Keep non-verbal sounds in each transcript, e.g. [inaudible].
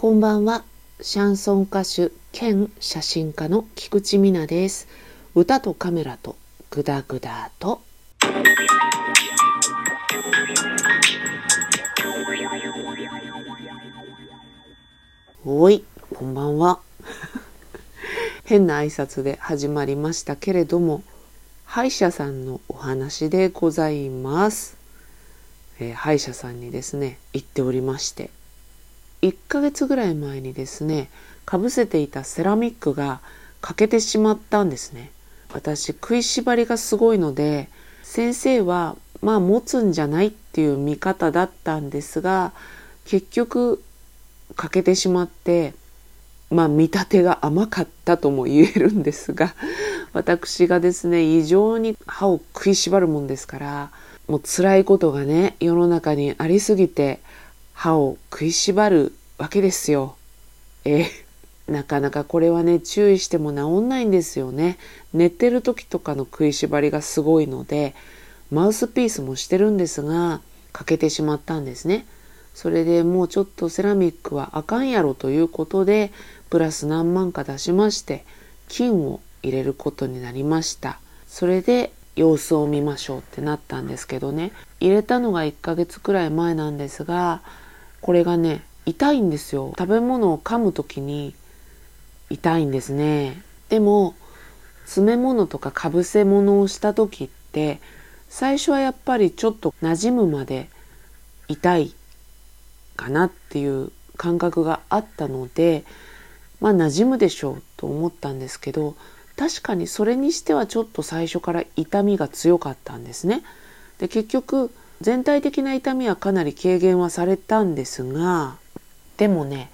こんばんは。シャンソン歌手兼写真家の菊池美奈です。歌とカメラとグダグダと。おい、こんばんは。変な挨拶で始まりましたけれども、歯医者さんのお話でございます。えー、歯医者さんにですね、行っておりまして、1ヶ月ぐらい前にですねかぶせていたセラミックが欠けてしまったんですね。私食いしばりがすごいので先生はまあ持つんじゃないっていう見方だったんですが結局欠けてしまってまあ見立てが甘かったとも言えるんですが私がですね異常に歯を食いしばるもんですからもう辛いことがね世の中にありすぎて歯を食いしばるわけですよ。えなかなかこれはね注意しても治んないんですよね。寝てる時とかの食いしばりがすごいのでマウスピースもしてるんですが欠けてしまったんですね。それでもうちょっとセラミックはあかんやろということでプラス何万か出しまして金を入れることになりました。それで様子を見ましょうってなったんですけどね入れたのが1ヶ月くらい前なんですがこれがね痛いんですよ食べ物を噛む時に痛いんですねでも詰め物とかかぶせ物をした時って最初はやっぱりちょっと馴染むまで痛いかなっていう感覚があったのでまあ馴染むでしょうと思ったんですけど確かにそれにしてはちょっと最初から痛みが強かったんですね。で結局全体的な痛みはかなり軽減はされたんですがでもね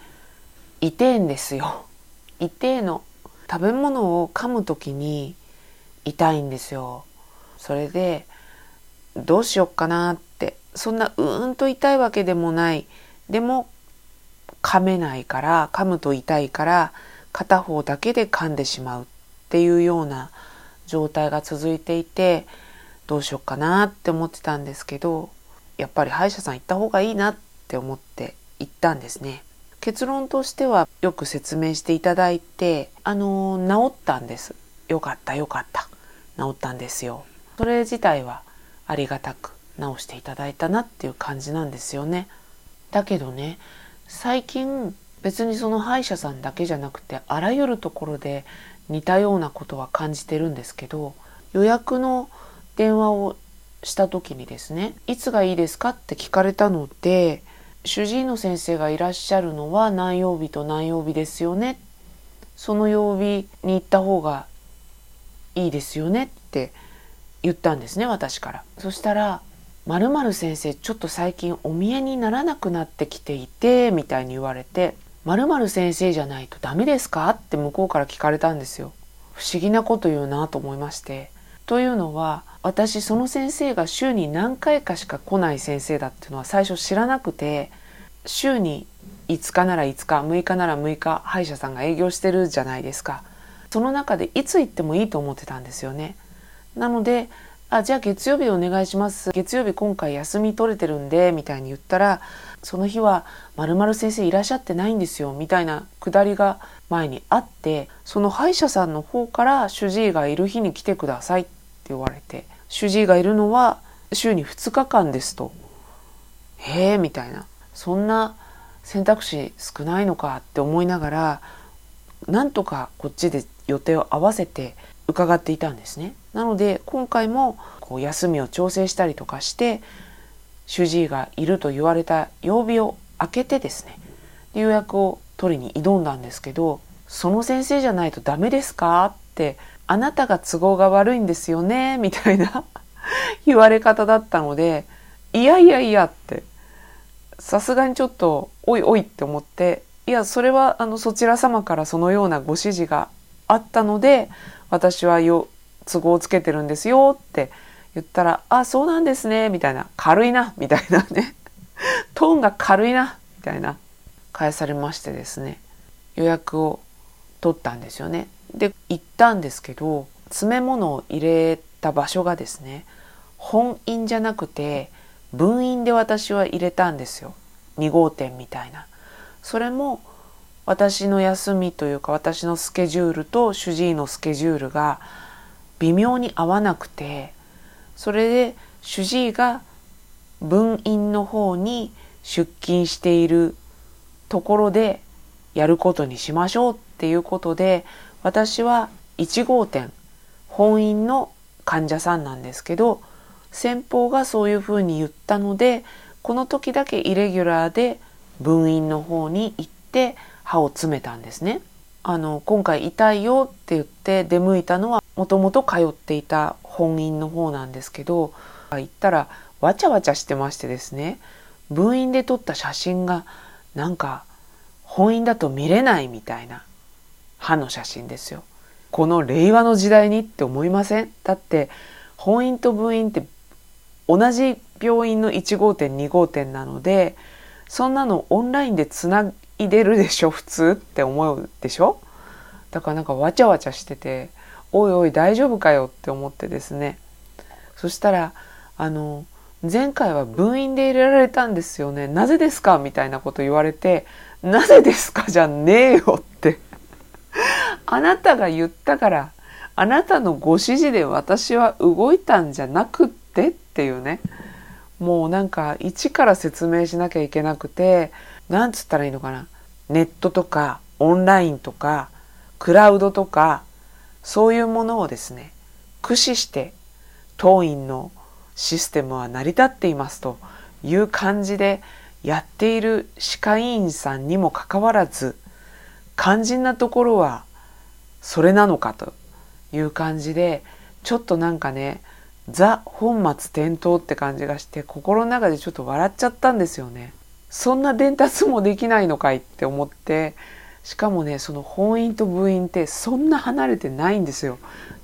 痛えんですよ。痛えの食べ物を噛む時に痛いんですよ。それでどうしよっかなって。そんなうーんと痛いわけでもない。でも噛めないから噛むと痛いから片方だけで噛んでしまうっていうような状態が続いていてどうしようかなって思ってたんですけどやっぱり歯医者さん行った方がいいなって思って行ったんですね。結論としてはよく説明していただいてあの治ったんです。よかったよかった治ったんですよ。それ自体はありがたく治していただいたなっていう感じなんですよね。だけどね最近別にその歯医者さんだけじゃなくてあらゆるところで似たようなことは感じてるんですけど予約の電話をした時にですねいつがいいですか？って聞かれたので主治医の先生がいらっしゃるのは何曜日と何曜日ですよね。その曜日に行った方がいいですよねって言ったんですね私から。そしたら「まる先生ちょっと最近お見えにならなくなってきていて」みたいに言われて「まる先生じゃないとダメですか?」って向こうから聞かれたんですよ。不思議なこと言うなと思いまして。というのは私その先生が週に何回かしか来ない先生だっていうのは最初知らなくて週に5日なら5日6日なら6日歯医者さんが営業してるじゃないですか。その中でいつ行ってもいいと思ってたんですよね。なのであじゃあ月曜日お願いします。月曜日今回休み取れてるんでみたいに言ったらその日はまる先生いらっしゃってないんですよみたいなくだりが前にあってその歯医者さんの方から主治医がいる日に来てくださいって言われて主治医がいるのは週に2日間ですと。へえみたいなそんな選択肢少ないのかって思いながらなんとかこっちで予定を合わせて伺っていたんですね。なので今回もこう休みを調整したりとかして主治医がいると言われた曜日を空けてですね予約を取りに挑んだんですけどその先生じゃないとダメですかってあなたが都合が悪いんですよねみたいな [laughs] 言われ方だったのでいやいやいやってさすがにちょっとおいおいって思っていやそれはあのそちら様からそのようなご指示があったので私はよ都合をつけてるんですよって言ったら「あそうなんですね」みたいな「軽いな」みたいなね [laughs] トーンが軽いなみたいな返されましてですね予約を取ったんですよね。で行ったんですけど詰め物を入れた場所がですね本院じゃなくて分院で私は入れたんですよ。2号店みたいな。それも私の休みというか私のスケジュールと主治医のスケジュールが微妙に合わなくてそれで主治医が分院の方に出勤しているところでやることにしましょうっていうことで私は1号店本院の患者さんなんですけど先方がそういうふうに言ったのでこの時だけイレギュラーで分院の方に行って歯を詰めたんですね。あの今回痛いよって言って出向いたのはもともと通っていた本院の方なんですけど行ったらわちゃわちゃしてましてですね分院で撮った写真がなんか本院だと見れないみたいな歯の写真ですよ。この令和の時代にって思いません？だって本院と分院って同じ病院の1号店2号店なのでそんなのオンラインでつないでるでしょ？普通って思うでしょ？だからなんかわちゃわちゃしてておいおい大丈夫かよって思ってですね。そしたらあの前回は分院で入れられたんですよね。なぜですか？みたいなこと言われてなぜですか？じゃねえよってあなたが言ったからあなたのご指示で私は動いたんじゃなくってっていうね。もうなんか一から説明しなきゃいけなくてなんつったらいいのかな。ネットとかオンラインとかクラウドとかそういうものをですね駆使して当院のシステムは成り立っていますという感じでやっている歯科医院さんにもかかわらず肝心なところはそれなのかという感じでちょっとなんかねザ本末転倒って感じがして心の中でちょっと笑っちゃったんですよね。そんな伝達もできないのかいって思ってしかもねその本院と部員ってそんな離れてないんですよ。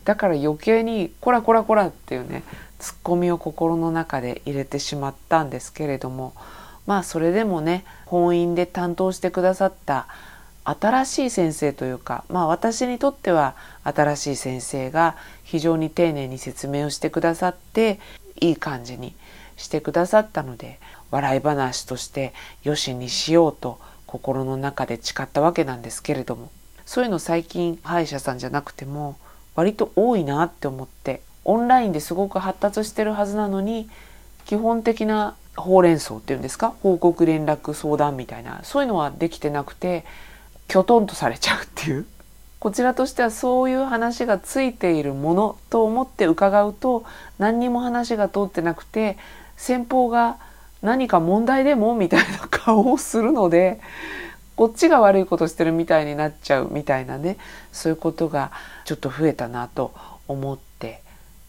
だから余計に「こらこらこら」っていうねツッコミを心の中で入れてしまったんですけれどもまあそれでもね本院で担当してくださった新しい先生というかまあ私にとっては新しい先生が非常に丁寧に説明をしてくださっていい感じにしてくださったので笑い話としてよしにしようと心の中で誓ったわけなんですけれどもそういうの最近歯医者さんじゃなくても割と多いなって思ってオンラインですごく発達してるはずなのに基本的なほうれん草っていうんですか報告連絡相談みたいなそういうのはできてなくてきょとんとされちゃうっていう。こちらとしてはそういう話がついているものと思って伺うと何にも話が通ってなくて先方が何か問題でもみたいな顔をするのでこっちが悪いことしてるみたいになっちゃうみたいなねそういうことがちょっと増えたなと思って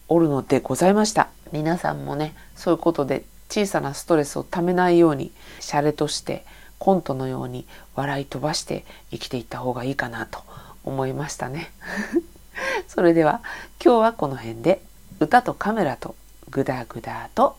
おるのでございました。皆さんもねそういうことで小さなストレスをためないようにシャレとしてコントのように笑い飛ばして生きていった方がいいかなと思いましたね。[laughs] それでは今日はこの辺で歌とカメラとグダグダと